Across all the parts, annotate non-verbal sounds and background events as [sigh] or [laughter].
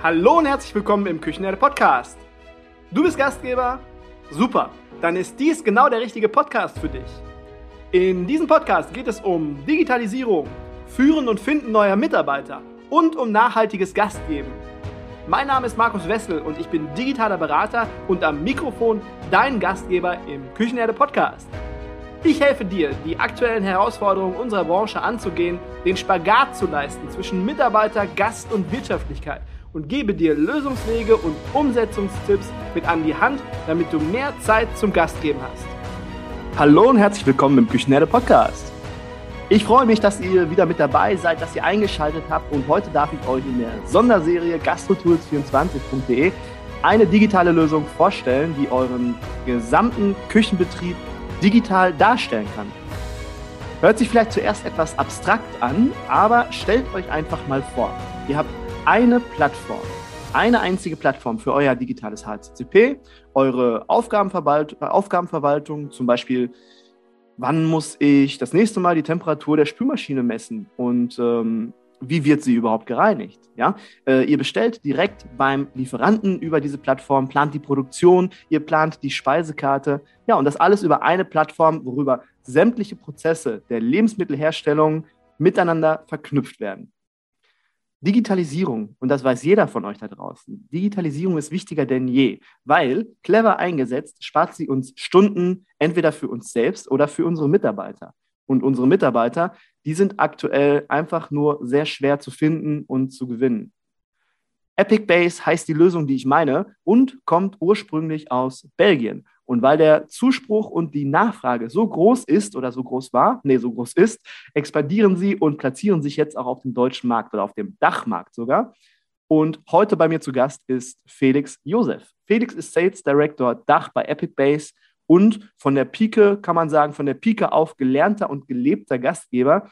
Hallo und herzlich willkommen im Küchenherde Podcast. Du bist Gastgeber? Super, dann ist dies genau der richtige Podcast für dich. In diesem Podcast geht es um Digitalisierung, Führen und Finden neuer Mitarbeiter und um nachhaltiges Gastgeben. Mein Name ist Markus Wessel und ich bin digitaler Berater und am Mikrofon dein Gastgeber im Küchenherde Podcast. Ich helfe dir, die aktuellen Herausforderungen unserer Branche anzugehen, den Spagat zu leisten zwischen Mitarbeiter, Gast und Wirtschaftlichkeit und gebe dir Lösungswege und Umsetzungstipps mit an die Hand, damit du mehr Zeit zum Gastgeben hast. Hallo und herzlich willkommen im Küchenherde Podcast. Ich freue mich, dass ihr wieder mit dabei seid, dass ihr eingeschaltet habt und heute darf ich euch in der Sonderserie gastrotools24.de eine digitale Lösung vorstellen, die euren gesamten Küchenbetrieb digital darstellen kann. Hört sich vielleicht zuerst etwas abstrakt an, aber stellt euch einfach mal vor, ihr habt eine Plattform, eine einzige Plattform für euer digitales HCCP, eure Aufgabenverwalt Aufgabenverwaltung, zum Beispiel wann muss ich das nächste Mal die Temperatur der Spülmaschine messen und ähm, wie wird sie überhaupt gereinigt? Ja, äh, ihr bestellt direkt beim Lieferanten über diese Plattform, plant die Produktion, ihr plant die Speisekarte, ja, und das alles über eine Plattform, worüber sämtliche Prozesse der Lebensmittelherstellung miteinander verknüpft werden. Digitalisierung, und das weiß jeder von euch da draußen, Digitalisierung ist wichtiger denn je, weil clever eingesetzt spart sie uns Stunden entweder für uns selbst oder für unsere Mitarbeiter. Und unsere Mitarbeiter, die sind aktuell einfach nur sehr schwer zu finden und zu gewinnen. Epic Base heißt die Lösung, die ich meine, und kommt ursprünglich aus Belgien. Und weil der Zuspruch und die Nachfrage so groß ist oder so groß war, nee, so groß ist, expandieren sie und platzieren sich jetzt auch auf dem deutschen Markt oder auf dem Dachmarkt sogar. Und heute bei mir zu Gast ist Felix Josef. Felix ist Sales Director Dach bei Epic Base und von der Pike, kann man sagen, von der Pike auf gelernter und gelebter Gastgeber.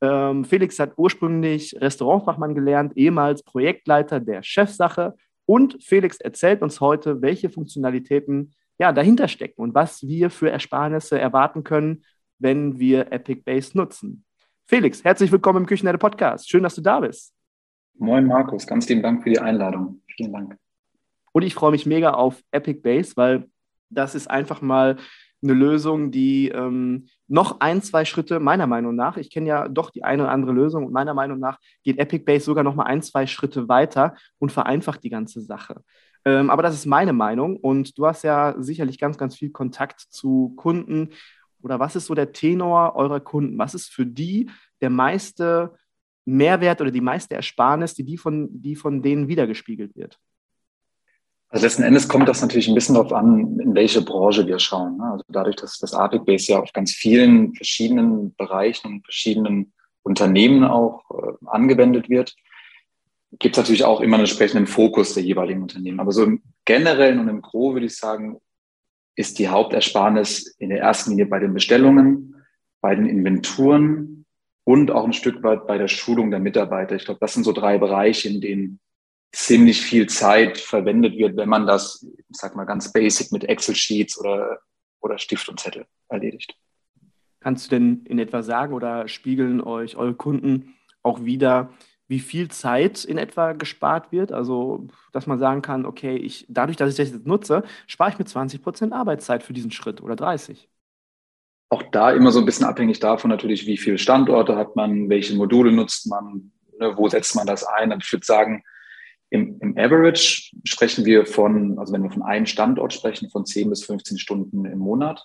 Ähm, Felix hat ursprünglich Restaurantfachmann gelernt, ehemals Projektleiter der Chefsache. Und Felix erzählt uns heute, welche Funktionalitäten ja, dahinter stecken und was wir für Ersparnisse erwarten können, wenn wir Epic Base nutzen. Felix, herzlich willkommen im Küchenherde Podcast. Schön, dass du da bist. Moin Markus, ganz lieben Dank für die Einladung. Vielen Dank. Und ich freue mich mega auf Epic Base, weil das ist einfach mal eine Lösung, die ähm, noch ein, zwei Schritte, meiner Meinung nach, ich kenne ja doch die eine oder andere Lösung und meiner Meinung nach geht Epic Base sogar noch mal ein, zwei Schritte weiter und vereinfacht die ganze Sache. Ähm, aber das ist meine Meinung und du hast ja sicherlich ganz, ganz viel Kontakt zu Kunden. Oder was ist so der Tenor eurer Kunden? Was ist für die der meiste Mehrwert oder die meiste Ersparnis, die, die, von, die von denen wiedergespiegelt wird? Also letzten Endes kommt das natürlich ein bisschen darauf an, in welche Branche wir schauen. Ne? Also dadurch, dass das Arctic Base ja auf ganz vielen verschiedenen Bereichen und verschiedenen Unternehmen auch äh, angewendet wird, gibt es natürlich auch immer einen entsprechenden Fokus der jeweiligen Unternehmen. Aber so im Generellen und im Gro würde ich sagen, ist die Hauptersparnis in der ersten Linie bei den Bestellungen, bei den Inventuren und auch ein Stück weit bei der Schulung der Mitarbeiter. Ich glaube, das sind so drei Bereiche, in denen ziemlich viel Zeit verwendet wird, wenn man das, ich sag mal, ganz basic mit Excel-Sheets oder, oder Stift und Zettel erledigt. Kannst du denn in etwa sagen oder spiegeln euch eure Kunden auch wieder, wie viel Zeit in etwa gespart wird. Also, dass man sagen kann, okay, ich, dadurch, dass ich das jetzt nutze, spare ich mir 20 Prozent Arbeitszeit für diesen Schritt oder 30. Auch da immer so ein bisschen abhängig davon natürlich, wie viele Standorte hat man, welche Module nutzt man, ne, wo setzt man das ein. Aber ich würde sagen, im, im Average sprechen wir von, also wenn wir von einem Standort sprechen, von 10 bis 15 Stunden im Monat.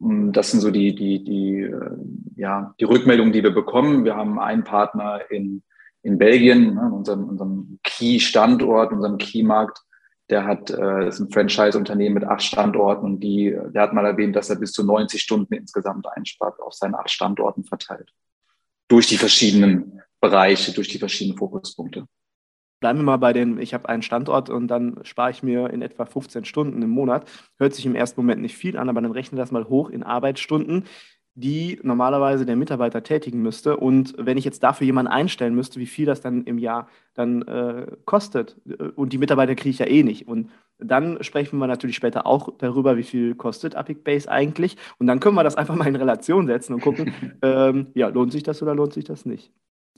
Das sind so die, die, die, äh, ja, die Rückmeldungen, die wir bekommen. Wir haben einen Partner in in Belgien, ne, unserem, unserem Key-Standort, unserem Key-Markt, der hat, äh, ist ein Franchise-Unternehmen mit acht Standorten und die, der hat mal erwähnt, dass er bis zu 90 Stunden insgesamt einspart auf seinen acht Standorten verteilt. Durch die verschiedenen Bereiche, durch die verschiedenen Fokuspunkte. Bleiben wir mal bei den, ich habe einen Standort und dann spare ich mir in etwa 15 Stunden im Monat. Hört sich im ersten Moment nicht viel an, aber dann rechne das mal hoch in Arbeitsstunden die normalerweise der Mitarbeiter tätigen müsste. Und wenn ich jetzt dafür jemanden einstellen müsste, wie viel das dann im Jahr dann äh, kostet. Äh, und die Mitarbeiter kriege ich ja eh nicht. Und dann sprechen wir natürlich später auch darüber, wie viel kostet Epic Base eigentlich. Und dann können wir das einfach mal in Relation setzen und gucken, [laughs] ähm, ja, lohnt sich das oder lohnt sich das nicht.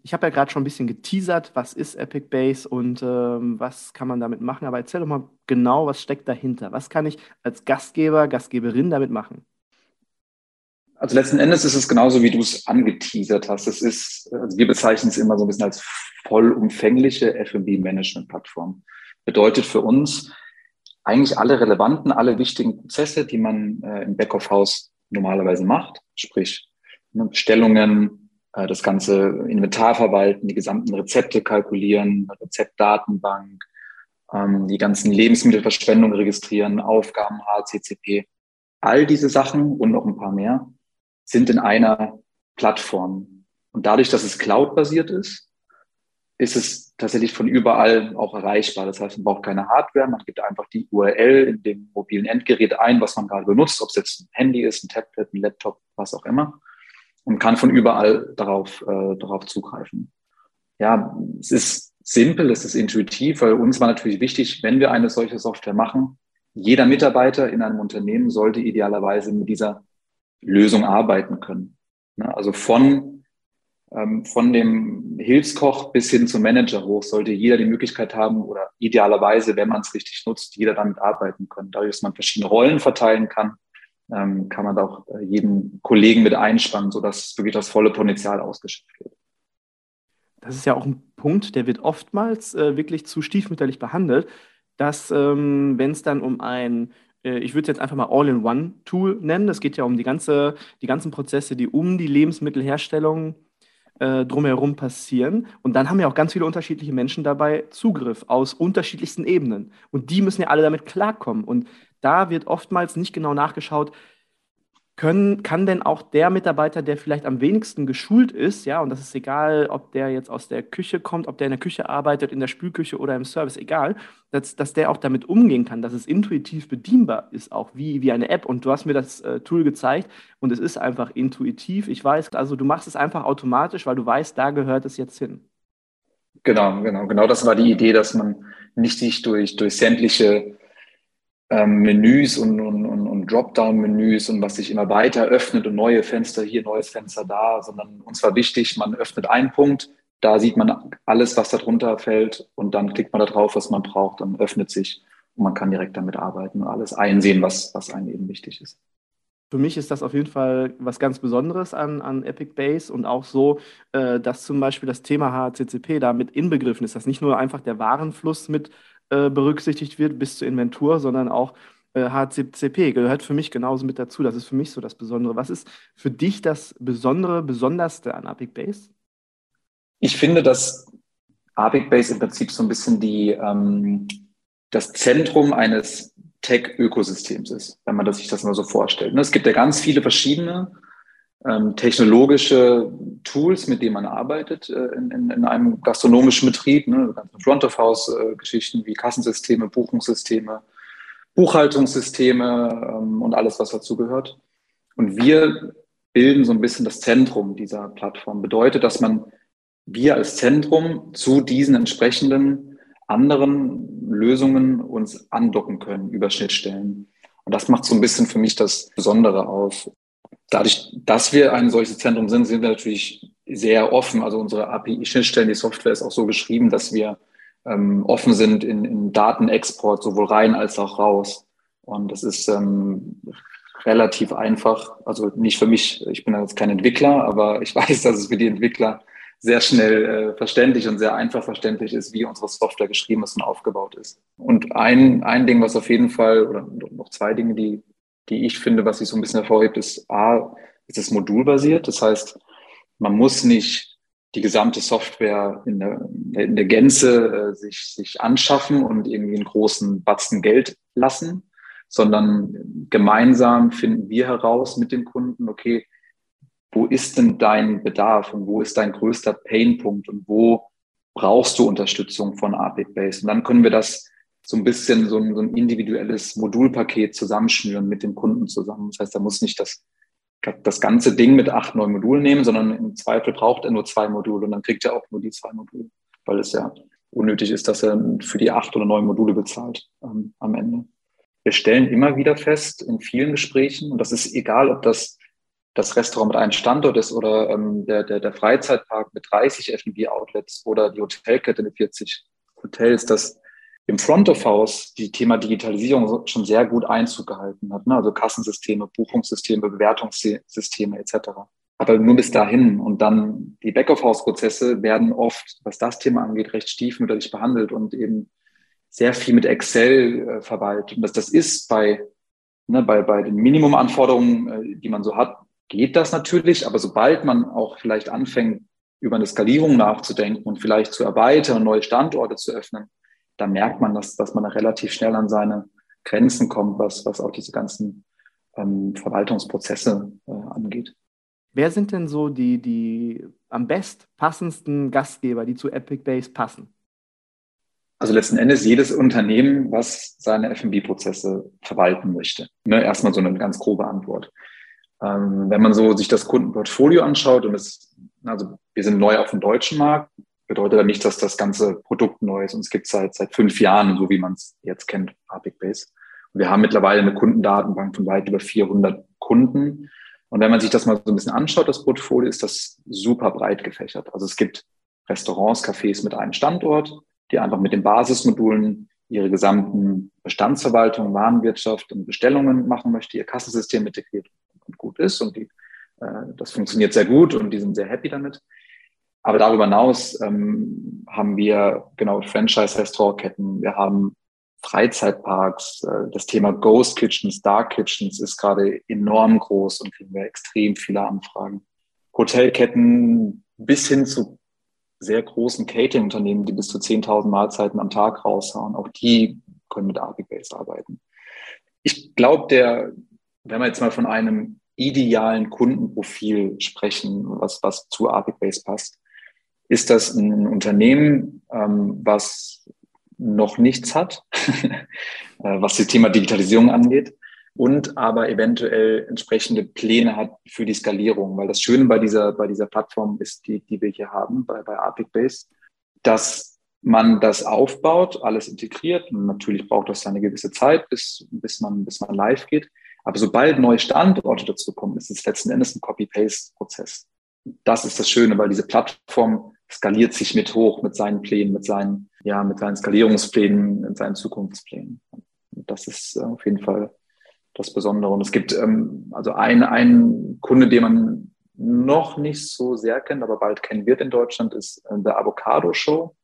Ich habe ja gerade schon ein bisschen geteasert, was ist Epic Base und ähm, was kann man damit machen. Aber erzähl doch mal genau, was steckt dahinter. Was kann ich als Gastgeber, Gastgeberin damit machen? Also letzten Endes ist es genauso, wie du es angeteasert hast. Es ist, also wir bezeichnen es immer so ein bisschen als vollumfängliche F&B-Management-Plattform. Bedeutet für uns eigentlich alle relevanten, alle wichtigen Prozesse, die man äh, im Back-of-House normalerweise macht, sprich ne, Bestellungen, das ganze Inventar verwalten, die gesamten Rezepte kalkulieren, Rezeptdatenbank, ähm, die ganzen Lebensmittelverschwendungen registrieren, Aufgaben, HCCP. All diese Sachen und noch ein paar mehr sind in einer Plattform. Und dadurch, dass es cloud-basiert ist, ist es tatsächlich von überall auch erreichbar. Das heißt, man braucht keine Hardware, man gibt einfach die URL in dem mobilen Endgerät ein, was man gerade benutzt, ob es jetzt ein Handy ist, ein Tablet, ein Laptop, was auch immer, und kann von überall darauf, äh, darauf zugreifen. Ja, es ist simpel, es ist intuitiv, weil uns war natürlich wichtig, wenn wir eine solche Software machen, jeder Mitarbeiter in einem Unternehmen sollte idealerweise mit dieser Lösung arbeiten können. Ne, also von, ähm, von dem Hilfskoch bis hin zum Manager hoch sollte jeder die Möglichkeit haben oder idealerweise, wenn man es richtig nutzt, jeder damit arbeiten können. Dadurch, dass man verschiedene Rollen verteilen kann, ähm, kann man da auch äh, jeden Kollegen mit einspannen, sodass wirklich das volle Potenzial ausgeschöpft wird. Das ist ja auch ein Punkt, der wird oftmals äh, wirklich zu stiefmütterlich behandelt, dass ähm, wenn es dann um ein äh, ich würde es jetzt einfach mal All-in-One-Tool nennen. Es geht ja um die, ganze, die ganzen Prozesse, die um die Lebensmittelherstellung äh, drumherum passieren. Und dann haben ja auch ganz viele unterschiedliche Menschen dabei Zugriff aus unterschiedlichsten Ebenen. Und die müssen ja alle damit klarkommen. Und da wird oftmals nicht genau nachgeschaut, können, kann denn auch der Mitarbeiter, der vielleicht am wenigsten geschult ist, ja, und das ist egal, ob der jetzt aus der Küche kommt, ob der in der Küche arbeitet, in der Spülküche oder im Service, egal, dass, dass der auch damit umgehen kann, dass es intuitiv bedienbar ist, auch wie, wie eine App. Und du hast mir das äh, Tool gezeigt und es ist einfach intuitiv. Ich weiß, also du machst es einfach automatisch, weil du weißt, da gehört es jetzt hin. Genau, genau, genau. Das war die Idee, dass man nicht sich durch, durch sämtliche ähm, Menüs und, und, und, Dropdown-Menüs und was sich immer weiter öffnet und neue Fenster hier, neues Fenster da, sondern uns war wichtig, man öffnet einen Punkt, da sieht man alles, was darunter fällt und dann klickt man da drauf, was man braucht, dann öffnet sich und man kann direkt damit arbeiten und alles einsehen, was, was einem eben wichtig ist. Für mich ist das auf jeden Fall was ganz Besonderes an, an Epic Base und auch so, äh, dass zum Beispiel das Thema HCCP da mit inbegriffen ist, dass nicht nur einfach der Warenfluss mit äh, berücksichtigt wird bis zur Inventur, sondern auch äh, HCCP gehört für mich genauso mit dazu. Das ist für mich so das Besondere. Was ist für dich das Besondere, Besonderste an Apic Base? Ich finde, dass Apic Base im Prinzip so ein bisschen die, ähm, das Zentrum eines Tech-Ökosystems ist, wenn man sich das mal so vorstellt. Ne, es gibt ja ganz viele verschiedene ähm, technologische Tools, mit denen man arbeitet äh, in, in, in, einem gastronomischen Betrieb, ne, ganze Front-of-House-Geschichten äh, wie Kassensysteme, Buchungssysteme, Buchhaltungssysteme ähm, und alles, was dazugehört. Und wir bilden so ein bisschen das Zentrum dieser Plattform. Bedeutet, dass man wir als Zentrum zu diesen entsprechenden anderen Lösungen uns andocken können über Schnittstellen. Und das macht so ein bisschen für mich das Besondere aus dadurch, dass wir ein solches Zentrum sind, sind wir natürlich sehr offen. Also unsere API-Schnittstellen, die Software ist auch so geschrieben, dass wir ähm, offen sind in, in Datenexport, sowohl rein als auch raus. Und das ist ähm, relativ einfach. Also nicht für mich, ich bin jetzt kein Entwickler, aber ich [laughs] weiß, dass es für die Entwickler sehr schnell äh, verständlich und sehr einfach verständlich ist, wie unsere Software geschrieben ist und aufgebaut ist. Und ein, ein Ding, was auf jeden Fall, oder noch zwei Dinge, die die ich finde, was sich so ein bisschen hervorhebt, ist A, ist es modulbasiert. Das heißt, man muss nicht die gesamte Software in der, in der Gänze äh, sich, sich anschaffen und irgendwie einen großen Batzen Geld lassen, sondern gemeinsam finden wir heraus mit dem Kunden, okay, wo ist denn dein Bedarf und wo ist dein größter Painpunkt und wo brauchst du Unterstützung von Arbit Base? Und dann können wir das so ein bisschen so ein, so ein individuelles Modulpaket zusammenschnüren mit dem Kunden zusammen. Das heißt, er muss nicht das, das ganze Ding mit acht, neun Modulen nehmen, sondern im Zweifel braucht er nur zwei Module und dann kriegt er auch nur die zwei Module, weil es ja unnötig ist, dass er für die acht oder neun Module bezahlt ähm, am Ende. Wir stellen immer wieder fest in vielen Gesprächen, und das ist egal, ob das das Restaurant mit einem Standort ist oder ähm, der, der, der Freizeitpark mit 30 F&B-Outlets oder die Hotelkette mit 40 Hotels, dass im Front of House die Thema Digitalisierung schon sehr gut Einzug gehalten hat. Ne? Also Kassensysteme, Buchungssysteme, Bewertungssysteme etc. Aber nur bis dahin. Und dann die Back-of-House-Prozesse werden oft, was das Thema angeht, recht stiefmütterlich behandelt und eben sehr viel mit Excel äh, verwaltet. Und das, das ist bei, ne, bei, bei den Minimumanforderungen, äh, die man so hat, geht das natürlich. Aber sobald man auch vielleicht anfängt, über eine Skalierung nachzudenken und vielleicht zu erweitern, neue Standorte zu öffnen, da merkt man, dass, dass man relativ schnell an seine Grenzen kommt, was, was auch diese ganzen ähm, Verwaltungsprozesse äh, angeht. Wer sind denn so die, die am best passendsten Gastgeber, die zu Epic Base passen? Also letzten Endes jedes Unternehmen, was seine F&B-Prozesse verwalten möchte. Ne, erstmal so eine ganz grobe Antwort. Ähm, wenn man so sich das Kundenportfolio anschaut und es, also wir sind neu auf dem deutschen Markt, bedeutet aber nicht, dass das ganze Produkt neu ist. Und es gibt seit, seit fünf Jahren, so wie man es jetzt kennt, Apic Base. Wir haben mittlerweile eine Kundendatenbank von weit über 400 Kunden. Und wenn man sich das mal so ein bisschen anschaut, das Portfolio, ist das super breit gefächert. Also es gibt Restaurants, Cafés mit einem Standort, die einfach mit den Basismodulen ihre gesamten Bestandsverwaltung, Warenwirtschaft und Bestellungen machen möchte, ihr Kassensystem integriert und gut ist. Und die, äh, das funktioniert sehr gut und die sind sehr happy damit. Aber darüber hinaus ähm, haben wir genau Franchise-Restaurantketten, wir haben Freizeitparks, äh, das Thema Ghost Kitchens, Dark Kitchens ist gerade enorm groß und kriegen wir extrem viele Anfragen. Hotelketten bis hin zu sehr großen Catering-Unternehmen, die bis zu 10.000 Mahlzeiten am Tag raushauen, auch die können mit Base arbeiten. Ich glaube, der, wenn wir jetzt mal von einem idealen Kundenprofil sprechen, was, was zu Base passt, ist das ein Unternehmen, ähm, was noch nichts hat, [laughs] äh, was das Thema Digitalisierung angeht und aber eventuell entsprechende Pläne hat für die Skalierung. Weil das Schöne bei dieser, bei dieser Plattform ist, die, die wir hier haben, bei, bei Arctic Base, dass man das aufbaut, alles integriert. Und natürlich braucht das eine gewisse Zeit, bis, bis, man, bis man live geht. Aber sobald neue Standorte dazu kommen, ist es letzten Endes ein Copy-Paste-Prozess. Das ist das Schöne, weil diese Plattform skaliert sich mit hoch, mit seinen Plänen, mit seinen, ja, mit seinen Skalierungsplänen, mit seinen Zukunftsplänen. Das ist äh, auf jeden Fall das Besondere. Und es gibt ähm, also ein, ein Kunde, den man noch nicht so sehr kennt, aber bald kennen wird in Deutschland, ist äh, der Avocado Show.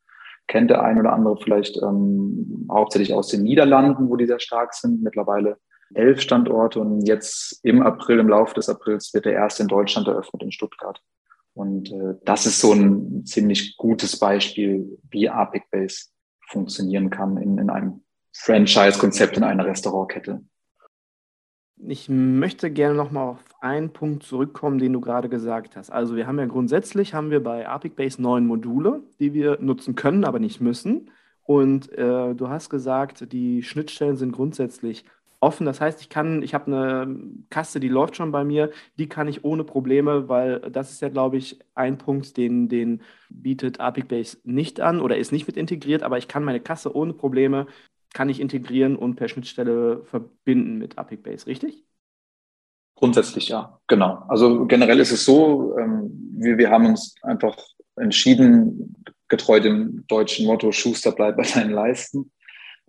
Kennt der ein oder andere vielleicht ähm, hauptsächlich aus den Niederlanden, wo die sehr stark sind. Mittlerweile elf Standorte und jetzt im April, im Laufe des Aprils, wird der erste in Deutschland eröffnet in Stuttgart. Und äh, das ist so ein ziemlich gutes Beispiel, wie Apic Base funktionieren kann in, in einem Franchise-Konzept in einer Restaurantkette. Ich möchte gerne nochmal auf einen Punkt zurückkommen, den du gerade gesagt hast. Also wir haben ja grundsätzlich haben wir bei Apic Base neun Module, die wir nutzen können, aber nicht müssen. Und äh, du hast gesagt, die Schnittstellen sind grundsätzlich offen. Das heißt, ich kann, ich habe eine Kasse, die läuft schon bei mir, die kann ich ohne Probleme, weil das ist ja, glaube ich, ein Punkt, den, den bietet Apic Base nicht an oder ist nicht mit integriert, aber ich kann meine Kasse ohne Probleme, kann ich integrieren und per Schnittstelle verbinden mit Apic Base, richtig? Grundsätzlich ja, genau. Also generell ist es so, ähm, wir, wir haben uns einfach entschieden, getreu dem deutschen Motto Schuster bleibt bei deinen Leisten.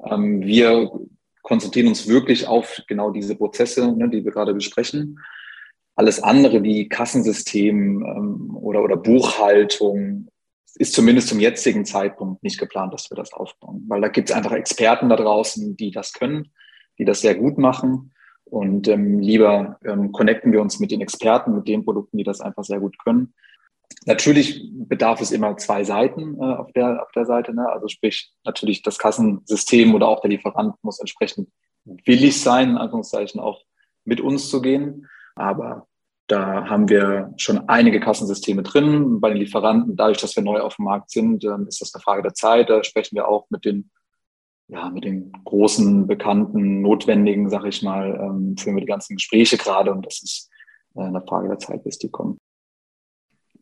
Ähm, wir konzentrieren uns wirklich auf genau diese Prozesse, ne, die wir gerade besprechen. Alles andere wie Kassensystem ähm, oder, oder Buchhaltung ist zumindest zum jetzigen Zeitpunkt nicht geplant, dass wir das aufbauen, weil da gibt es einfach Experten da draußen, die das können, die das sehr gut machen. Und ähm, lieber ähm, connecten wir uns mit den Experten, mit den Produkten, die das einfach sehr gut können. Natürlich bedarf es immer zwei Seiten äh, auf, der, auf der Seite. Ne? Also sprich, natürlich das Kassensystem oder auch der Lieferant muss entsprechend willig sein, in Anführungszeichen auch mit uns zu gehen. Aber da haben wir schon einige Kassensysteme drin. Bei den Lieferanten, dadurch, dass wir neu auf dem Markt sind, ähm, ist das eine Frage der Zeit. Da sprechen wir auch mit den, ja, mit den großen, bekannten, notwendigen, sag ich mal, ähm, führen wir die ganzen Gespräche gerade und das ist äh, eine Frage der Zeit, bis die kommen.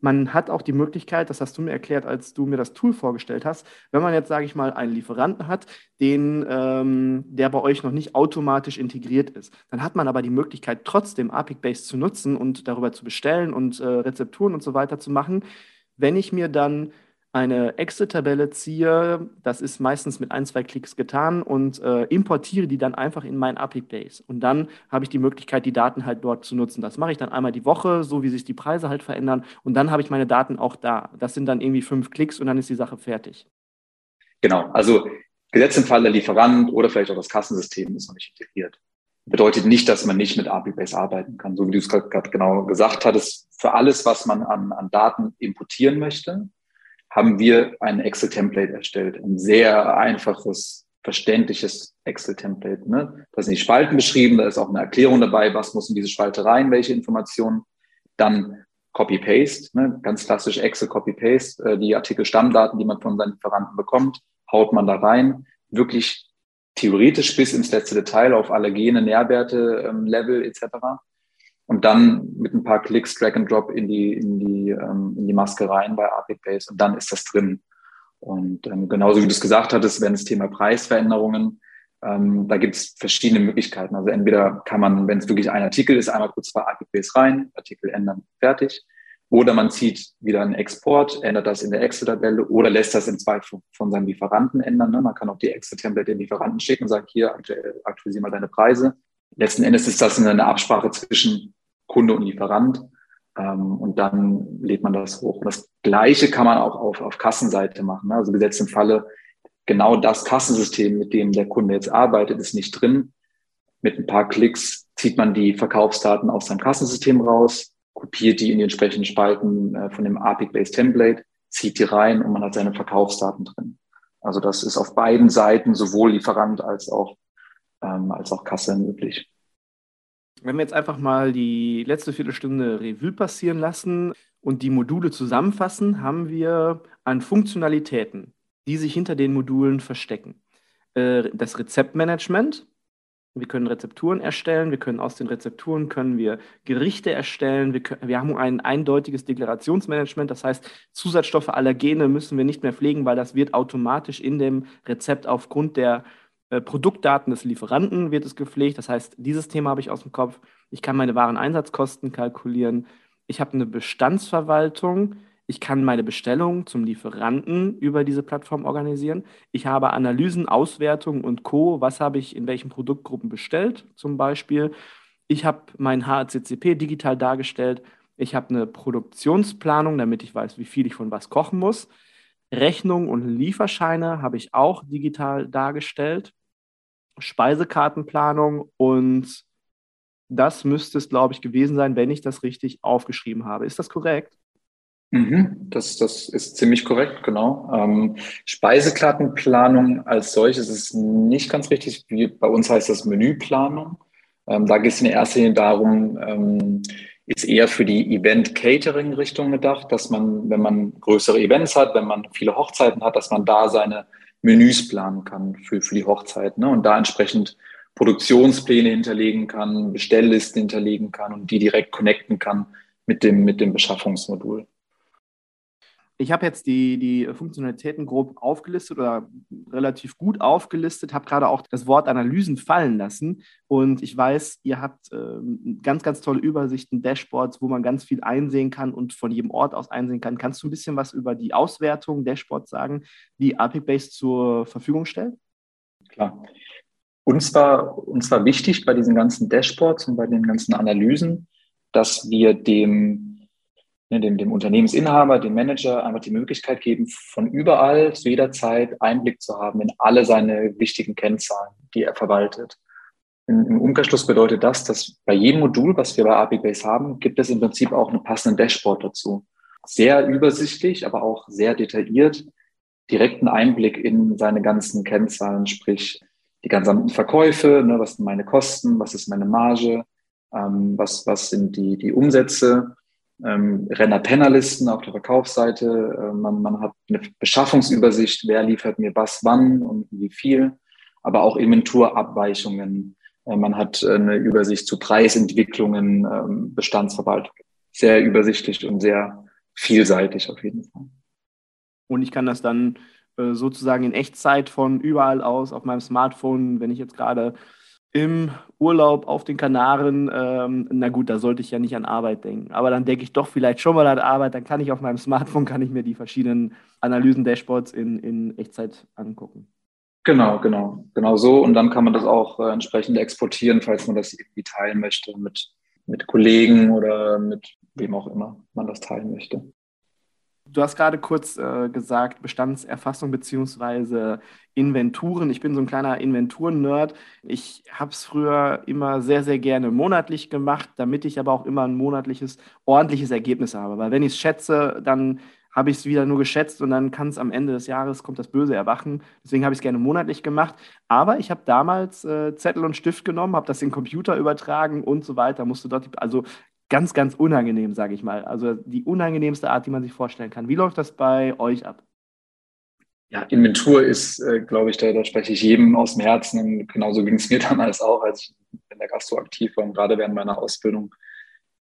Man hat auch die Möglichkeit, das hast du mir erklärt, als du mir das Tool vorgestellt hast, wenn man jetzt, sage ich mal, einen Lieferanten hat, den, ähm, der bei euch noch nicht automatisch integriert ist, dann hat man aber die Möglichkeit, trotzdem Apic-Base zu nutzen und darüber zu bestellen und äh, Rezepturen und so weiter zu machen. Wenn ich mir dann eine Excel-Tabelle ziehe, das ist meistens mit ein, zwei Klicks getan und äh, importiere die dann einfach in mein Apic Base. Und dann habe ich die Möglichkeit, die Daten halt dort zu nutzen. Das mache ich dann einmal die Woche, so wie sich die Preise halt verändern. Und dann habe ich meine Daten auch da. Das sind dann irgendwie fünf Klicks und dann ist die Sache fertig. Genau, also gesetzt im Fall der Lieferant oder vielleicht auch das Kassensystem ist noch nicht integriert. Bedeutet nicht, dass man nicht mit API Base arbeiten kann. So wie du es gerade genau gesagt hattest, für alles, was man an, an Daten importieren möchte, haben wir ein Excel-Template erstellt. Ein sehr einfaches, verständliches Excel-Template. Ne? Da sind die Spalten beschrieben, da ist auch eine Erklärung dabei, was muss in diese Spalte rein, welche Informationen. Dann Copy-Paste, ne? ganz klassisch Excel-Copy-Paste, äh, die Artikel-Stammdaten, die man von seinen Lieferanten bekommt, haut man da rein. Wirklich theoretisch bis ins letzte Detail auf Allergene, Nährwerte, ähm, Level etc und dann mit ein paar Klicks Drag and Drop in die, in die, ähm, in die Maske rein bei Apic Base und dann ist das drin. Und ähm, genauso wie du es gesagt hattest, wenn es Thema Preisveränderungen, ähm, da gibt es verschiedene Möglichkeiten. Also entweder kann man, wenn es wirklich ein Artikel ist, einmal kurz bei Apic Base rein, Artikel ändern, fertig. Oder man zieht wieder einen Export, ändert das in der Excel-Tabelle oder lässt das im Zweifel von seinem Lieferanten ändern. Ne? Man kann auch die Excel-Template den Lieferanten schicken und sagen, hier, aktualisiere mal deine Preise. Letzten Endes ist das eine Absprache zwischen Kunde und Lieferant. Ähm, und dann lädt man das hoch. Und das Gleiche kann man auch auf, auf Kassenseite machen. Ne? Also gesetzt im Falle, genau das Kassensystem, mit dem der Kunde jetzt arbeitet, ist nicht drin. Mit ein paar Klicks zieht man die Verkaufsdaten aus seinem Kassensystem raus, kopiert die in die entsprechenden Spalten äh, von dem APIC-Based Template, zieht die rein und man hat seine Verkaufsdaten drin. Also das ist auf beiden Seiten, sowohl Lieferant als auch, ähm, als auch Kasse möglich. Wenn wir jetzt einfach mal die letzte Viertelstunde Revue passieren lassen und die Module zusammenfassen, haben wir an Funktionalitäten, die sich hinter den Modulen verstecken. Äh, das Rezeptmanagement. Wir können Rezepturen erstellen, wir können aus den Rezepturen können wir Gerichte erstellen, wir, können, wir haben ein eindeutiges Deklarationsmanagement, das heißt Zusatzstoffe, Allergene müssen wir nicht mehr pflegen, weil das wird automatisch in dem Rezept aufgrund der Produktdaten des Lieferanten wird es gepflegt. Das heißt, dieses Thema habe ich aus dem Kopf. Ich kann meine Wareneinsatzkosten kalkulieren. Ich habe eine Bestandsverwaltung. Ich kann meine Bestellung zum Lieferanten über diese Plattform organisieren. Ich habe Analysen, Auswertungen und Co. Was habe ich in welchen Produktgruppen bestellt, zum Beispiel. Ich habe mein HACCP digital dargestellt. Ich habe eine Produktionsplanung, damit ich weiß, wie viel ich von was kochen muss. Rechnungen und Lieferscheine habe ich auch digital dargestellt. Speisekartenplanung und das müsste es, glaube ich, gewesen sein, wenn ich das richtig aufgeschrieben habe. Ist das korrekt? Mhm, das, das ist ziemlich korrekt, genau. Ähm, Speisekartenplanung als solches ist nicht ganz richtig. Wie, bei uns heißt das Menüplanung. Ähm, da geht es in erster Linie darum, ähm, ist eher für die Event-Catering-Richtung gedacht, dass man, wenn man größere Events hat, wenn man viele Hochzeiten hat, dass man da seine Menüs planen kann für, für die Hochzeit ne? und da entsprechend Produktionspläne hinterlegen kann, Bestelllisten hinterlegen kann und die direkt connecten kann mit dem, mit dem Beschaffungsmodul. Ich habe jetzt die, die Funktionalitäten grob aufgelistet oder relativ gut aufgelistet, habe gerade auch das Wort Analysen fallen lassen. Und ich weiß, ihr habt äh, ganz, ganz tolle Übersichten, Dashboards, wo man ganz viel einsehen kann und von jedem Ort aus einsehen kann. Kannst du ein bisschen was über die Auswertung, Dashboards sagen, die Apic Base zur Verfügung stellt? Klar. Uns war, uns war wichtig bei diesen ganzen Dashboards und bei den ganzen Analysen, dass wir dem Ne, dem, dem Unternehmensinhaber, dem Manager einfach die Möglichkeit geben, von überall zu jeder Zeit Einblick zu haben in alle seine wichtigen Kennzahlen, die er verwaltet. Im Umkehrschluss bedeutet das, dass bei jedem Modul, was wir bei API Base haben, gibt es im Prinzip auch einen passenden Dashboard dazu. Sehr übersichtlich, aber auch sehr detailliert, direkten Einblick in seine ganzen Kennzahlen, sprich die gesamten Verkäufe, ne, was sind meine Kosten, was ist meine Marge, ähm, was, was sind die, die Umsätze, ähm, Renner-Penner-Listen auf der Verkaufsseite. Äh, man, man hat eine Beschaffungsübersicht, wer liefert mir was wann und wie viel, aber auch Inventurabweichungen. Äh, man hat äh, eine Übersicht zu Preisentwicklungen, ähm, Bestandsverwaltung. Sehr übersichtlich und sehr vielseitig auf jeden Fall. Und ich kann das dann äh, sozusagen in Echtzeit von überall aus auf meinem Smartphone, wenn ich jetzt gerade im Urlaub auf den Kanaren, ähm, na gut, da sollte ich ja nicht an Arbeit denken. Aber dann denke ich doch vielleicht schon mal an Arbeit, dann kann ich auf meinem Smartphone, kann ich mir die verschiedenen Analysen-Dashboards in, in Echtzeit angucken. Genau, genau, genau so. Und dann kann man das auch äh, entsprechend exportieren, falls man das irgendwie teilen möchte mit, mit Kollegen oder mit wem auch immer man das teilen möchte. Du hast gerade kurz äh, gesagt, Bestandserfassung bzw. Inventuren. Ich bin so ein kleiner Inventuren-Nerd. Ich habe es früher immer sehr, sehr gerne monatlich gemacht, damit ich aber auch immer ein monatliches, ordentliches Ergebnis habe. Weil wenn ich es schätze, dann habe ich es wieder nur geschätzt und dann kann es am Ende des Jahres, kommt das Böse erwachen. Deswegen habe ich es gerne monatlich gemacht. Aber ich habe damals äh, Zettel und Stift genommen, habe das in den Computer übertragen und so weiter. Musste dort, also ganz, ganz unangenehm, sage ich mal. Also die unangenehmste Art, die man sich vorstellen kann. Wie läuft das bei euch ab? Ja, Inventur ist, äh, glaube ich, da, da spreche ich jedem aus dem Herzen. Und genauso ging es mir [laughs] damals auch, als ich in der Gastro aktiv war und gerade während meiner Ausbildung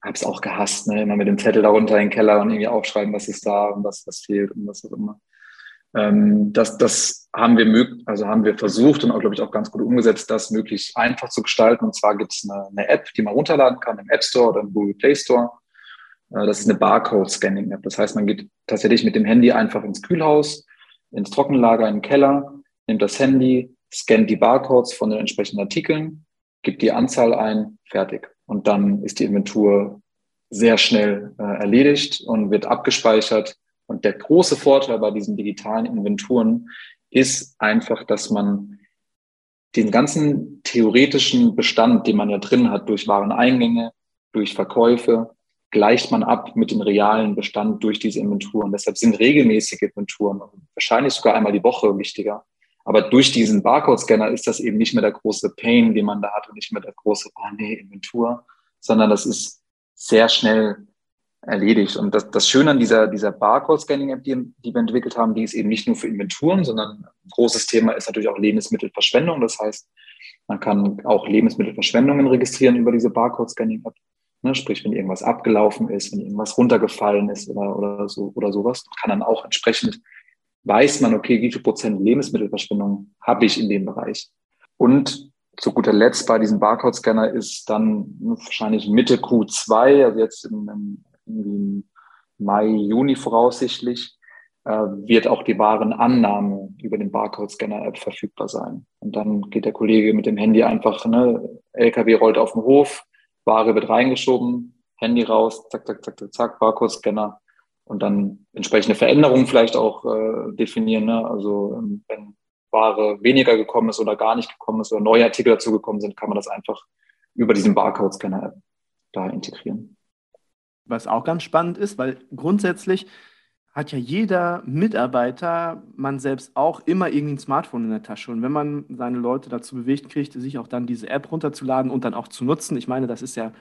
habe es auch gehasst, ne? immer mit dem Zettel darunter in den Keller und irgendwie aufschreiben, was ist da und was, was fehlt und was auch immer. Ähm, das, das haben wir also haben wir versucht und auch, glaube ich, auch ganz gut umgesetzt, das möglichst einfach zu gestalten. Und zwar gibt es eine, eine, App, die man runterladen kann im App Store oder im Google Play Store. Äh, das ist eine Barcode-Scanning-App. Das heißt, man geht tatsächlich mit dem Handy einfach ins Kühlhaus, ins Trockenlager, den Keller, nimmt das Handy, scannt die Barcodes von den entsprechenden Artikeln, gibt die Anzahl ein, fertig. Und dann ist die Inventur sehr schnell äh, erledigt und wird abgespeichert und der große Vorteil bei diesen digitalen Inventuren ist einfach, dass man den ganzen theoretischen Bestand, den man ja drin hat, durch Wareneingänge, durch Verkäufe, gleicht man ab mit dem realen Bestand durch diese Inventuren. Deshalb sind regelmäßige Inventuren wahrscheinlich sogar einmal die Woche wichtiger. Aber durch diesen Barcode-Scanner ist das eben nicht mehr der große Pain, den man da hat und nicht mehr der große, oh nee, Inventur, sondern das ist sehr schnell erledigt. Und das, das Schöne an dieser, dieser Barcode-Scanning-App, die, die wir entwickelt haben, die ist eben nicht nur für Inventuren, sondern ein großes Thema ist natürlich auch Lebensmittelverschwendung. Das heißt, man kann auch Lebensmittelverschwendungen registrieren über diese Barcode-Scanning-App. Ne, sprich, wenn irgendwas abgelaufen ist, wenn irgendwas runtergefallen ist oder, oder, so, oder sowas, kann dann auch entsprechend weiß man, okay, wie viel Prozent Lebensmittelverschwendung habe ich in dem Bereich. Und zu guter Letzt bei diesem Barcode-Scanner ist dann wahrscheinlich Mitte Q2, also jetzt im, Mai, Juni voraussichtlich, äh, wird auch die Warenannahme über den Barcode-Scanner-App verfügbar sein. Und dann geht der Kollege mit dem Handy einfach, ne, LKW rollt auf den Hof, Ware wird reingeschoben, Handy raus, zack, zack, zack, zack, zack, Barcode-Scanner und dann entsprechende Veränderungen vielleicht auch äh, definieren. Ne? Also ähm, wenn Ware weniger gekommen ist oder gar nicht gekommen ist oder neue Artikel dazu gekommen sind, kann man das einfach über diesen Barcode-Scanner-App da integrieren was auch ganz spannend ist, weil grundsätzlich hat ja jeder Mitarbeiter, man selbst auch, immer irgendwie ein Smartphone in der Tasche. Und wenn man seine Leute dazu bewegt kriegt, sich auch dann diese App runterzuladen und dann auch zu nutzen, ich meine, das ist ja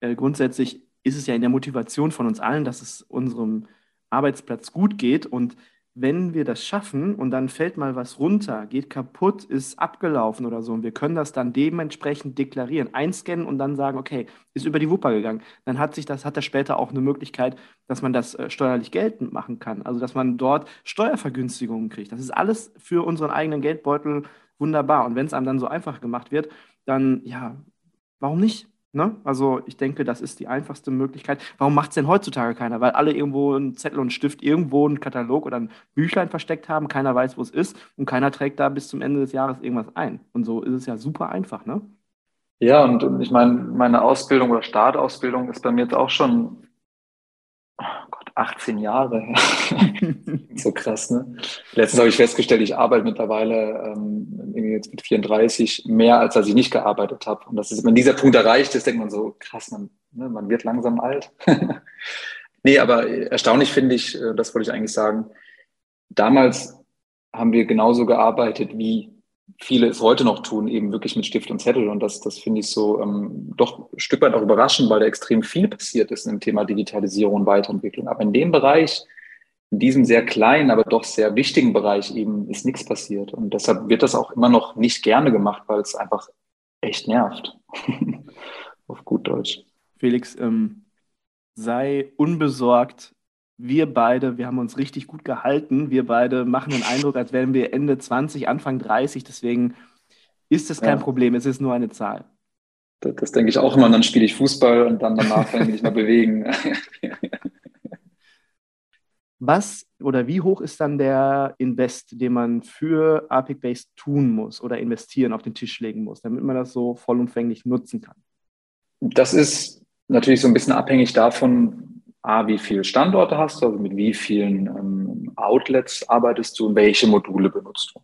äh, grundsätzlich, ist es ja in der Motivation von uns allen, dass es unserem Arbeitsplatz gut geht und wenn wir das schaffen und dann fällt mal was runter, geht kaputt, ist abgelaufen oder so und wir können das dann dementsprechend deklarieren, einscannen und dann sagen, okay, ist über die Wupper gegangen, dann hat sich das, hat er später auch eine Möglichkeit, dass man das äh, steuerlich geltend machen kann. Also dass man dort Steuervergünstigungen kriegt. Das ist alles für unseren eigenen Geldbeutel wunderbar. Und wenn es einem dann so einfach gemacht wird, dann ja, warum nicht? Ne? Also ich denke, das ist die einfachste Möglichkeit. Warum macht es denn heutzutage keiner? Weil alle irgendwo einen Zettel und einen Stift, irgendwo einen Katalog oder ein Büchlein versteckt haben, keiner weiß, wo es ist und keiner trägt da bis zum Ende des Jahres irgendwas ein. Und so ist es ja super einfach, ne? Ja, und, ich meine, meine Ausbildung oder Startausbildung ist bei mir jetzt auch schon 18 Jahre. [laughs] so krass, ne? Letztens habe ich festgestellt, ich arbeite mittlerweile ähm, jetzt mit 34 mehr, als als ich nicht gearbeitet habe. Und das ist, wenn dieser Punkt erreicht ist, denkt man so, krass, man, ne, man wird langsam alt. [laughs] nee, aber erstaunlich finde ich, äh, das wollte ich eigentlich sagen, damals haben wir genauso gearbeitet wie viele es heute noch tun, eben wirklich mit Stift und Zettel. Und das, das finde ich so ähm, doch ein Stück weit auch überraschend, weil da extrem viel passiert ist im Thema Digitalisierung und Weiterentwicklung. Aber in dem Bereich, in diesem sehr kleinen, aber doch sehr wichtigen Bereich eben ist nichts passiert. Und deshalb wird das auch immer noch nicht gerne gemacht, weil es einfach echt nervt. [laughs] Auf gut Deutsch. Felix, ähm, sei unbesorgt wir beide, wir haben uns richtig gut gehalten. Wir beide machen den Eindruck, als wären wir Ende 20, Anfang 30. Deswegen ist es kein ja. Problem, es ist nur eine Zahl. Das, das denke ich auch immer. Und dann spiele ich Fußball und dann danach kann ich mich mal bewegen. [laughs] Was oder wie hoch ist dann der Invest, den man für Apic Base tun muss oder investieren auf den Tisch legen muss, damit man das so vollumfänglich nutzen kann? Das ist natürlich so ein bisschen abhängig davon, A, wie viele Standorte hast du, also mit wie vielen ähm, Outlets arbeitest du und welche Module benutzt du.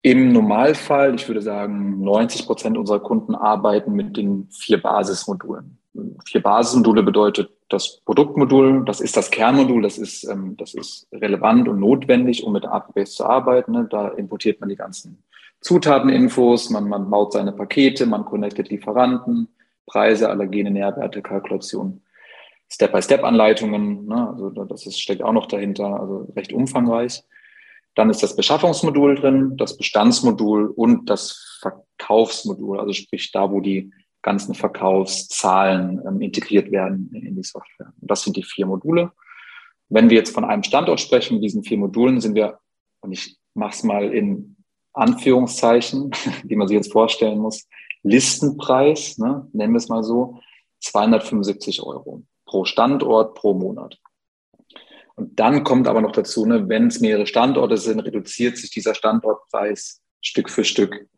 Im Normalfall, ich würde sagen, 90 Prozent unserer Kunden arbeiten mit den vier Basismodulen. Vier Basismodule bedeutet das Produktmodul, das ist das Kernmodul, das ist, ähm, das ist relevant und notwendig, um mit API-Base zu arbeiten. Ne? Da importiert man die ganzen Zutateninfos, man, man baut seine Pakete, man connectet Lieferanten, Preise, Allergene, Nährwerte, Kalkulation, Step-by-Step-Anleitungen, ne? also das ist, steckt auch noch dahinter, also recht umfangreich. Dann ist das Beschaffungsmodul drin, das Bestandsmodul und das Verkaufsmodul, also sprich da, wo die ganzen Verkaufszahlen ähm, integriert werden in die Software. Und das sind die vier Module. Wenn wir jetzt von einem Standort sprechen, mit diesen vier Modulen, sind wir, und ich mache es mal in Anführungszeichen, [laughs] wie man sich jetzt vorstellen muss, Listenpreis, ne, nennen wir es mal so, 275 Euro pro Standort pro Monat. Und dann kommt aber noch dazu, ne, wenn es mehrere Standorte sind, reduziert sich dieser Standortpreis Stück für Stück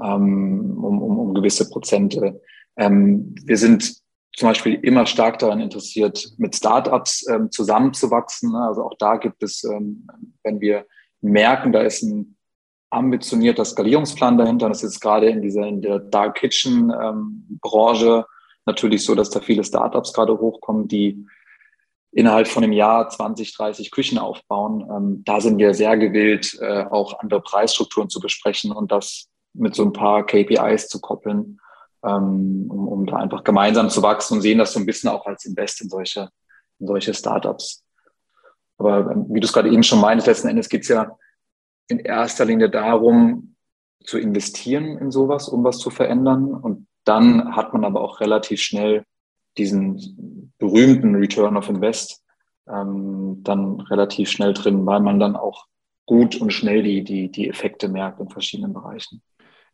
ähm, um, um, um gewisse Prozente. Ähm, wir sind zum Beispiel immer stark daran interessiert, mit Startups ähm, zusammenzuwachsen. Ne? Also auch da gibt es, ähm, wenn wir merken, da ist ein ambitionierter Skalierungsplan dahinter. Das ist gerade in dieser in der Dark Kitchen ähm, Branche natürlich so, dass da viele Startups gerade hochkommen, die innerhalb von einem Jahr 20, 30 Küchen aufbauen. Ähm, da sind wir sehr gewillt, äh, auch andere Preisstrukturen zu besprechen und das mit so ein paar KPIs zu koppeln, ähm, um, um da einfach gemeinsam zu wachsen und sehen das so ein bisschen auch als Invest in solche, in solche Startups. Aber ähm, wie du es gerade eben schon meintest, letzten Endes geht es ja in erster Linie darum, zu investieren in sowas, um was zu verändern. Und dann hat man aber auch relativ schnell diesen berühmten Return of Invest ähm, dann relativ schnell drin, weil man dann auch gut und schnell die, die, die Effekte merkt in verschiedenen Bereichen.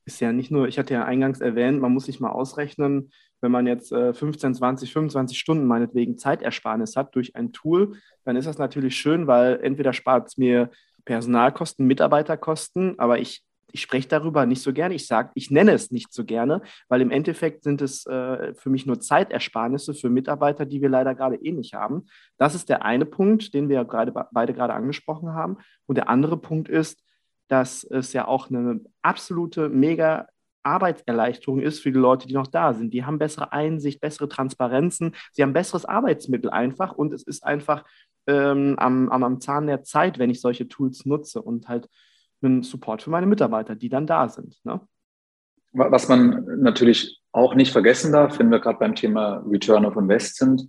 Ist ja nicht nur, ich hatte ja eingangs erwähnt, man muss sich mal ausrechnen, wenn man jetzt äh, 15, 20, 25 Stunden meinetwegen Zeitersparnis hat durch ein Tool, dann ist das natürlich schön, weil entweder spart es mir Personalkosten, Mitarbeiterkosten, aber ich, ich spreche darüber nicht so gerne. Ich sage, ich nenne es nicht so gerne, weil im Endeffekt sind es äh, für mich nur Zeitersparnisse für Mitarbeiter, die wir leider gerade eh nicht haben. Das ist der eine Punkt, den wir gerade beide gerade angesprochen haben. Und der andere Punkt ist, dass es ja auch eine absolute mega Arbeitserleichterung ist für die Leute, die noch da sind. Die haben bessere Einsicht, bessere Transparenzen, sie haben besseres Arbeitsmittel einfach und es ist einfach ähm, am, am, am Zahn der Zeit, wenn ich solche Tools nutze und halt einen Support für meine Mitarbeiter, die dann da sind. Ne? Was man natürlich auch nicht vergessen darf, wenn wir gerade beim Thema Return of Invest sind,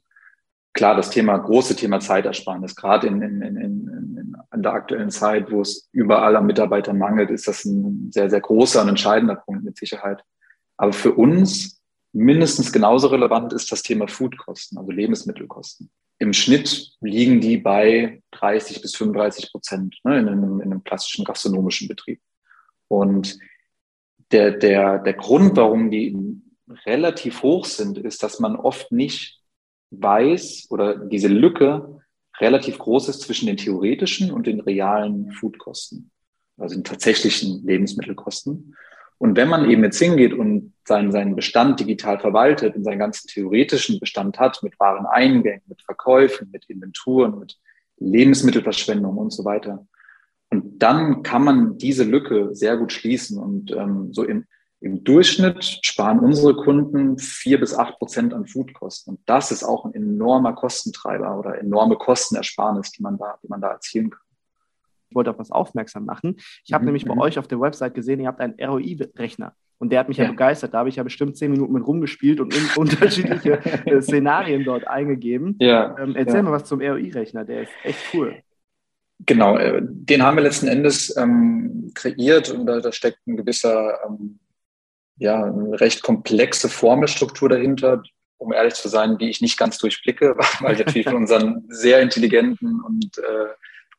klar, das Thema, große Thema Zeitersparnis, gerade in, in, in, in, in der aktuellen Zeit, wo es überall an Mitarbeitern mangelt, ist das ein sehr, sehr großer und entscheidender Punkt mit Sicherheit. Aber für uns mindestens genauso relevant ist das Thema Foodkosten, also Lebensmittelkosten. Im Schnitt liegen die bei 30 bis 35 Prozent ne, in, einem, in einem klassischen gastronomischen Betrieb. Und der, der, der Grund, warum die relativ hoch sind, ist, dass man oft nicht weiß oder diese Lücke relativ groß ist zwischen den theoretischen und den realen Foodkosten, also den tatsächlichen Lebensmittelkosten. Und wenn man eben jetzt hingeht und seinen, seinen Bestand digital verwaltet und seinen ganzen theoretischen Bestand hat mit wahren Eingängen, mit Verkäufen, mit Inventuren, mit Lebensmittelverschwendung und so weiter, und dann kann man diese Lücke sehr gut schließen und ähm, so im, im Durchschnitt sparen unsere Kunden vier bis acht Prozent an Foodkosten. Und das ist auch ein enormer Kostentreiber oder enorme Kostenersparnis, die man da, die man da erzielen kann. Ich wollte auf was aufmerksam machen. Ich habe mhm. nämlich bei mhm. euch auf der Website gesehen, ihr habt einen ROI-Rechner. Und der hat mich ja. ja, begeistert. Da habe ich ja bestimmt zehn Minuten mit rumgespielt und [laughs] unterschiedliche äh, Szenarien dort eingegeben. Ja, ähm, erzähl ja. mal was zum ROI-Rechner, der ist echt cool. Genau, äh, den haben wir letzten Endes ähm, kreiert und da, da steckt ein gewisser ähm, ja, eine recht komplexe Formelstruktur dahinter. um ehrlich zu sein, die ich nicht ganz durchblicke, [laughs] weil die natürlich von [laughs] unseren sehr intelligenten und äh,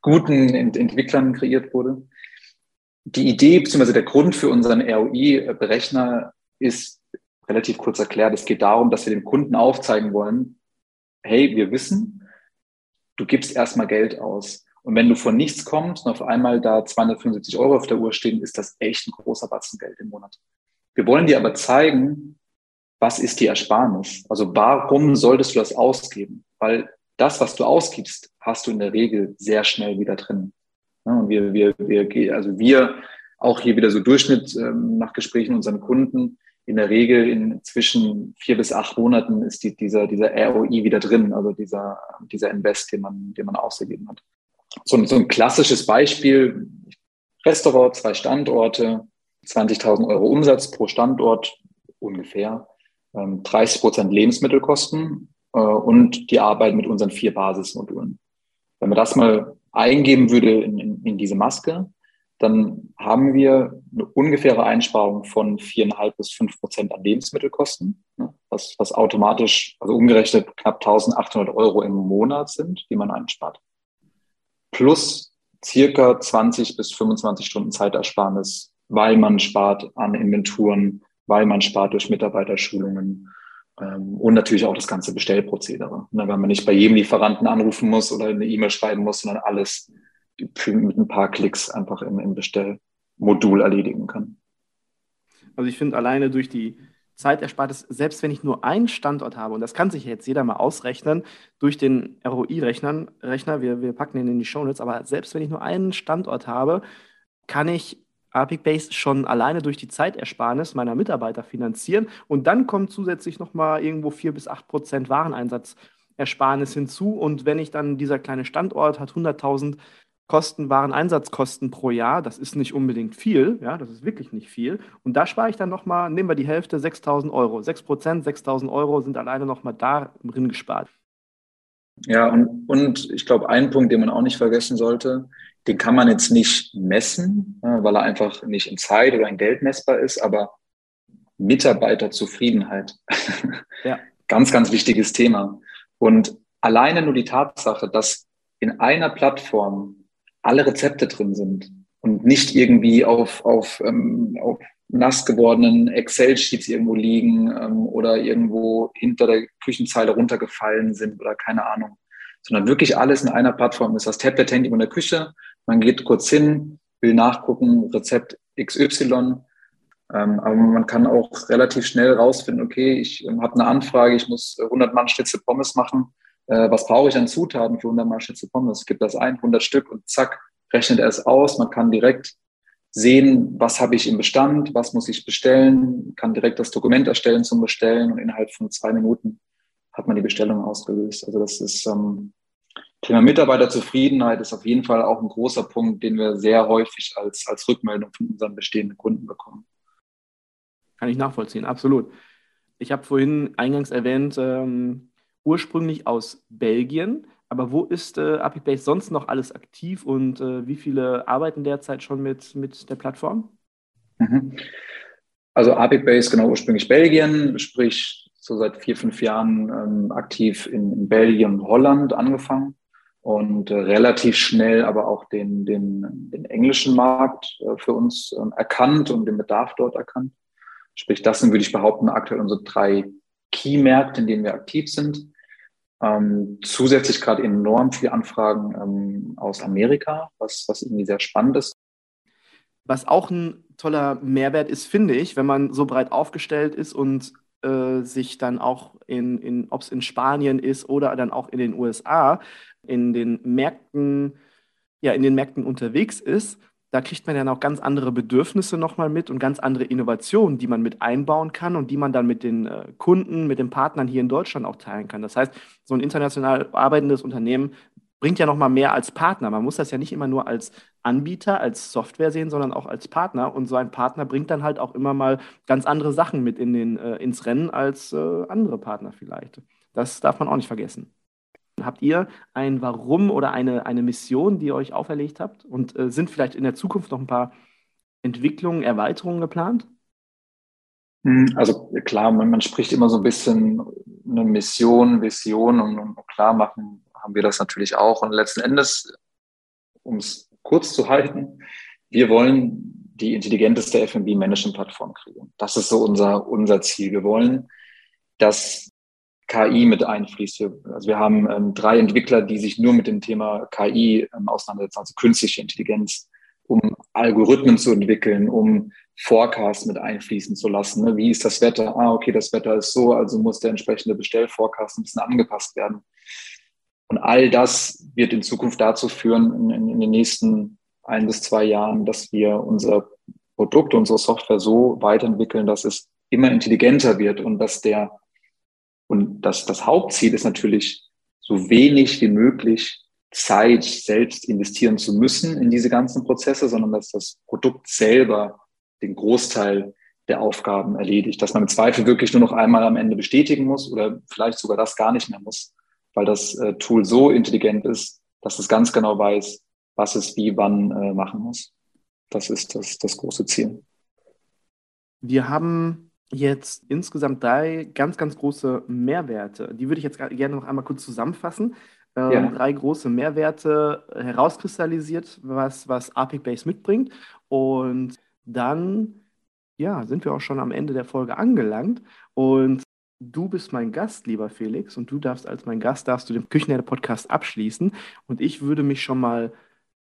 guten Ent Entwicklern kreiert wurde. Die Idee bzw. der Grund für unseren ROI-Berechner ist relativ kurz erklärt. Es geht darum, dass wir dem Kunden aufzeigen wollen, hey, wir wissen, du gibst erstmal Geld aus. Und wenn du von nichts kommst und auf einmal da 275 Euro auf der Uhr stehen, ist das echt ein großer Batzen Geld im Monat. Wir wollen dir aber zeigen, was ist die Ersparnis? Also warum solltest du das ausgeben? Weil das, was du ausgibst, hast du in der Regel sehr schnell wieder drin. und wir, wir, wir, also wir auch hier wieder so Durchschnitt ähm, nach Gesprächen unseren Kunden, in der Regel in zwischen vier bis acht Monaten ist die, dieser, dieser ROI wieder drin, also dieser, dieser Invest, den man, den man ausgegeben hat. So, so ein klassisches Beispiel, Restaurant, zwei Standorte, 20.000 Euro Umsatz pro Standort ungefähr, 30 ähm, Prozent Lebensmittelkosten äh, und die Arbeit mit unseren vier Basismodulen. Wenn man das mal eingeben würde in, in, in diese Maske, dann haben wir eine ungefähre Einsparung von viereinhalb bis fünf Prozent an Lebensmittelkosten, ne, was, was automatisch, also umgerechnet knapp 1800 Euro im Monat sind, die man einspart. Plus circa 20 bis 25 Stunden Zeitersparnis, weil man spart an Inventuren, weil man spart durch Mitarbeiterschulungen und natürlich auch das ganze Bestellprozedere. Ne, weil man nicht bei jedem Lieferanten anrufen muss oder eine E-Mail schreiben muss, sondern alles mit ein paar Klicks einfach im, Bestellmodul erledigen kann. Also ich finde alleine durch die Zeiterspartes, selbst wenn ich nur einen Standort habe, und das kann sich jetzt jeder mal ausrechnen durch den ROI-Rechner, Rechner, wir, wir packen den in die Shownotes, aber selbst wenn ich nur einen Standort habe, kann ich Apic Base schon alleine durch die Zeitersparnis meiner Mitarbeiter finanzieren und dann kommt zusätzlich nochmal irgendwo 4 bis 8 Prozent Warenersatzersparnis hinzu und wenn ich dann dieser kleine Standort hat 100.000 Kosten, Wareneinsatzkosten pro Jahr. Das ist nicht unbedingt viel, ja, das ist wirklich nicht viel. Und da spare ich dann nochmal, nehmen wir die Hälfte, 6.000 Euro. 6 Prozent, 6.000 Euro sind alleine nochmal darin gespart. Ja, und, und ich glaube, ein Punkt, den man auch nicht vergessen sollte, den kann man jetzt nicht messen, weil er einfach nicht in Zeit oder in Geld messbar ist, aber Mitarbeiterzufriedenheit. [laughs] Ja. ganz, ganz wichtiges Thema. Und alleine nur die Tatsache, dass in einer Plattform alle Rezepte drin sind und nicht irgendwie auf, auf, ähm, auf nass gewordenen Excel-Sheets irgendwo liegen ähm, oder irgendwo hinter der Küchenzeile runtergefallen sind oder keine Ahnung, sondern wirklich alles in einer Plattform ist. Das Tablet, Handy in der Küche, man geht kurz hin, will nachgucken, Rezept XY, ähm, aber man kann auch relativ schnell rausfinden, okay, ich ähm, habe eine Anfrage, ich muss 100 Mann Schnitzel Pommes machen, äh, was brauche ich an Zutaten für 100 Mal Schnitzel Pommes? Gibt das ein, 100 Stück und zack, rechnet er es aus. Man kann direkt sehen, was habe ich im Bestand, was muss ich bestellen, kann direkt das Dokument erstellen zum Bestellen und innerhalb von zwei Minuten hat man die Bestellung ausgelöst. Also das ist ähm, Thema Mitarbeiterzufriedenheit ist auf jeden Fall auch ein großer Punkt, den wir sehr häufig als, als Rückmeldung von unseren bestehenden Kunden bekommen. Kann ich nachvollziehen, absolut. Ich habe vorhin eingangs erwähnt, ähm, ursprünglich aus Belgien. Aber wo ist äh, Base sonst noch alles aktiv und äh, wie viele arbeiten derzeit schon mit, mit der Plattform? Mhm. Also Base genau ursprünglich Belgien, sprich so seit vier, fünf Jahren ähm, aktiv in, in, Belgien und Holland angefangen und äh, relativ schnell aber auch den, den, den englischen Markt äh, für uns ähm, erkannt und den Bedarf dort erkannt. Sprich, das sind, würde ich behaupten, aktuell unsere drei Key-Märkte, in denen wir aktiv sind. Ähm, zusätzlich gerade enorm viele Anfragen ähm, aus Amerika, was, was irgendwie sehr spannend ist. Was auch ein toller Mehrwert ist, finde ich, wenn man so breit aufgestellt ist und äh, sich dann auch in, in ob es in Spanien ist oder dann auch in den USA, in den Märkten, ja, in den Märkten unterwegs ist, da kriegt man dann auch ganz andere Bedürfnisse nochmal mit und ganz andere Innovationen, die man mit einbauen kann und die man dann mit den äh, Kunden, mit den Partnern hier in Deutschland auch teilen kann. Das heißt, so ein international arbeitendes Unternehmen bringt ja nochmal mehr als Partner. Man muss das ja nicht immer nur als Anbieter, als Software sehen, sondern auch als Partner. Und so ein Partner bringt dann halt auch immer mal ganz andere Sachen mit in den, äh, ins Rennen als äh, andere Partner vielleicht. Das darf man auch nicht vergessen. Habt ihr ein Warum oder eine, eine Mission, die ihr euch auferlegt habt? Und äh, sind vielleicht in der Zukunft noch ein paar Entwicklungen, Erweiterungen geplant? Hm, also klar, man, man spricht immer so ein bisschen eine Mission, Vision und, und klar machen haben wir das natürlich auch. Und letzten Endes, um es kurz zu halten, wir wollen die intelligenteste FMB-Management-Plattform kriegen. Das ist so unser, unser Ziel. Wir wollen, dass KI mit einfließt. Also wir haben ähm, drei Entwickler, die sich nur mit dem Thema KI ähm, auseinandersetzen, also künstliche Intelligenz, um Algorithmen zu entwickeln, um Forecast mit einfließen zu lassen. Ne? Wie ist das Wetter? Ah, okay, das Wetter ist so, also muss der entsprechende Bestellforecast ein bisschen angepasst werden. Und all das wird in Zukunft dazu führen, in, in, in den nächsten ein bis zwei Jahren, dass wir unser Produkt, unsere Software so weiterentwickeln, dass es immer intelligenter wird und dass der und das, das Hauptziel ist natürlich, so wenig wie möglich Zeit selbst investieren zu müssen in diese ganzen Prozesse, sondern dass das Produkt selber den Großteil der Aufgaben erledigt, dass man im Zweifel wirklich nur noch einmal am Ende bestätigen muss oder vielleicht sogar das gar nicht mehr muss, weil das äh, Tool so intelligent ist, dass es ganz genau weiß, was es wie wann äh, machen muss. Das ist das, das große Ziel. Wir haben jetzt insgesamt drei ganz, ganz große Mehrwerte. Die würde ich jetzt gerne noch einmal kurz zusammenfassen. Ähm, ja. Drei große Mehrwerte herauskristallisiert, was, was Apic Base mitbringt. Und dann ja, sind wir auch schon am Ende der Folge angelangt. Und du bist mein Gast, lieber Felix, und du darfst als mein Gast darfst du den Küchenherde-Podcast abschließen. Und ich würde mich schon mal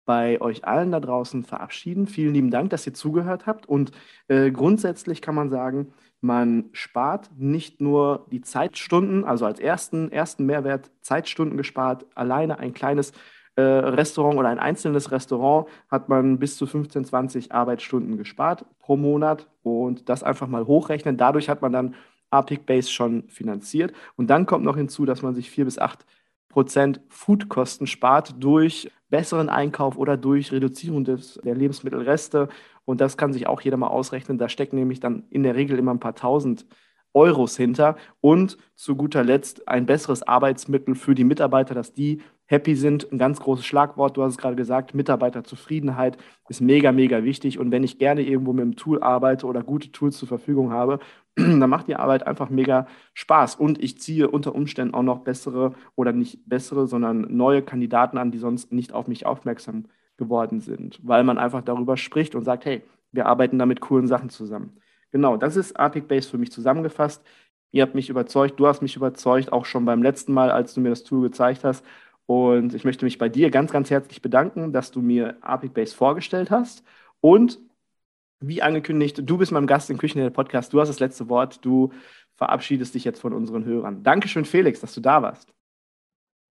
bei euch allen da draußen verabschieden. Vielen lieben Dank, dass ihr zugehört habt. Und äh, grundsätzlich kann man sagen, man spart nicht nur die Zeitstunden, also als ersten, ersten Mehrwert Zeitstunden gespart, alleine ein kleines äh, Restaurant oder ein einzelnes Restaurant hat man bis zu 15, 20 Arbeitsstunden gespart pro Monat und das einfach mal hochrechnen. Dadurch hat man dann Apic Base schon finanziert. Und dann kommt noch hinzu, dass man sich vier bis acht Prozent Foodkosten spart durch besseren Einkauf oder durch Reduzierung des, der Lebensmittelreste. Und das kann sich auch jeder mal ausrechnen. Da stecken nämlich dann in der Regel immer ein paar tausend Euros hinter. Und zu guter Letzt ein besseres Arbeitsmittel für die Mitarbeiter, dass die happy sind. Ein ganz großes Schlagwort, du hast es gerade gesagt, Mitarbeiterzufriedenheit ist mega, mega wichtig. Und wenn ich gerne irgendwo mit einem Tool arbeite oder gute Tools zur Verfügung habe, [clears throat] dann macht die Arbeit einfach mega Spaß. Und ich ziehe unter Umständen auch noch bessere oder nicht bessere, sondern neue Kandidaten an, die sonst nicht auf mich aufmerksam geworden sind, weil man einfach darüber spricht und sagt, hey, wir arbeiten da mit coolen Sachen zusammen. Genau, das ist Apic Base für mich zusammengefasst. Ihr habt mich überzeugt, du hast mich überzeugt, auch schon beim letzten Mal, als du mir das Tool gezeigt hast. Und ich möchte mich bei dir ganz, ganz herzlich bedanken, dass du mir Apic Base vorgestellt hast. Und wie angekündigt, du bist mein Gast im Küchenherde Podcast. Du hast das letzte Wort. Du verabschiedest dich jetzt von unseren Hörern. Dankeschön, Felix, dass du da warst.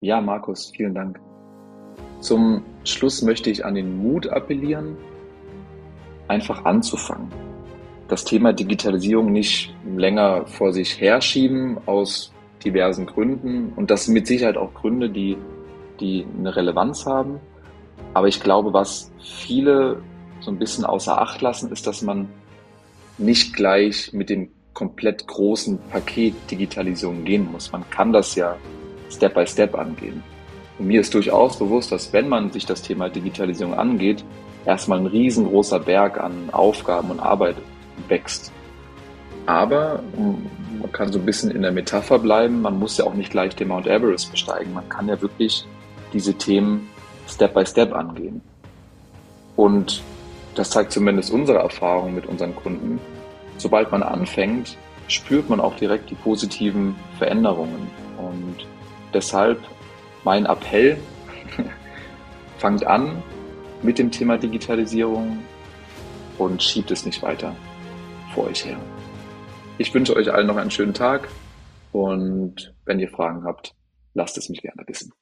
Ja, Markus, vielen Dank. Zum Schluss möchte ich an den Mut appellieren, einfach anzufangen. Das Thema Digitalisierung nicht länger vor sich herschieben aus diversen Gründen. Und das sind mit Sicherheit auch Gründe, die die eine Relevanz haben. Aber ich glaube, was viele so ein bisschen außer Acht lassen, ist, dass man nicht gleich mit dem komplett großen Paket Digitalisierung gehen muss. Man kann das ja Step by Step angehen. Und mir ist durchaus bewusst, dass wenn man sich das Thema Digitalisierung angeht, erstmal ein riesengroßer Berg an Aufgaben und Arbeit wächst. Aber man kann so ein bisschen in der Metapher bleiben, man muss ja auch nicht gleich den Mount Everest besteigen. Man kann ja wirklich diese Themen Step by Step angehen. Und das zeigt zumindest unsere Erfahrung mit unseren Kunden. Sobald man anfängt, spürt man auch direkt die positiven Veränderungen. Und deshalb mein Appell, [laughs] fangt an mit dem Thema Digitalisierung und schiebt es nicht weiter vor euch her. Ich wünsche euch allen noch einen schönen Tag und wenn ihr Fragen habt, lasst es mich gerne wissen.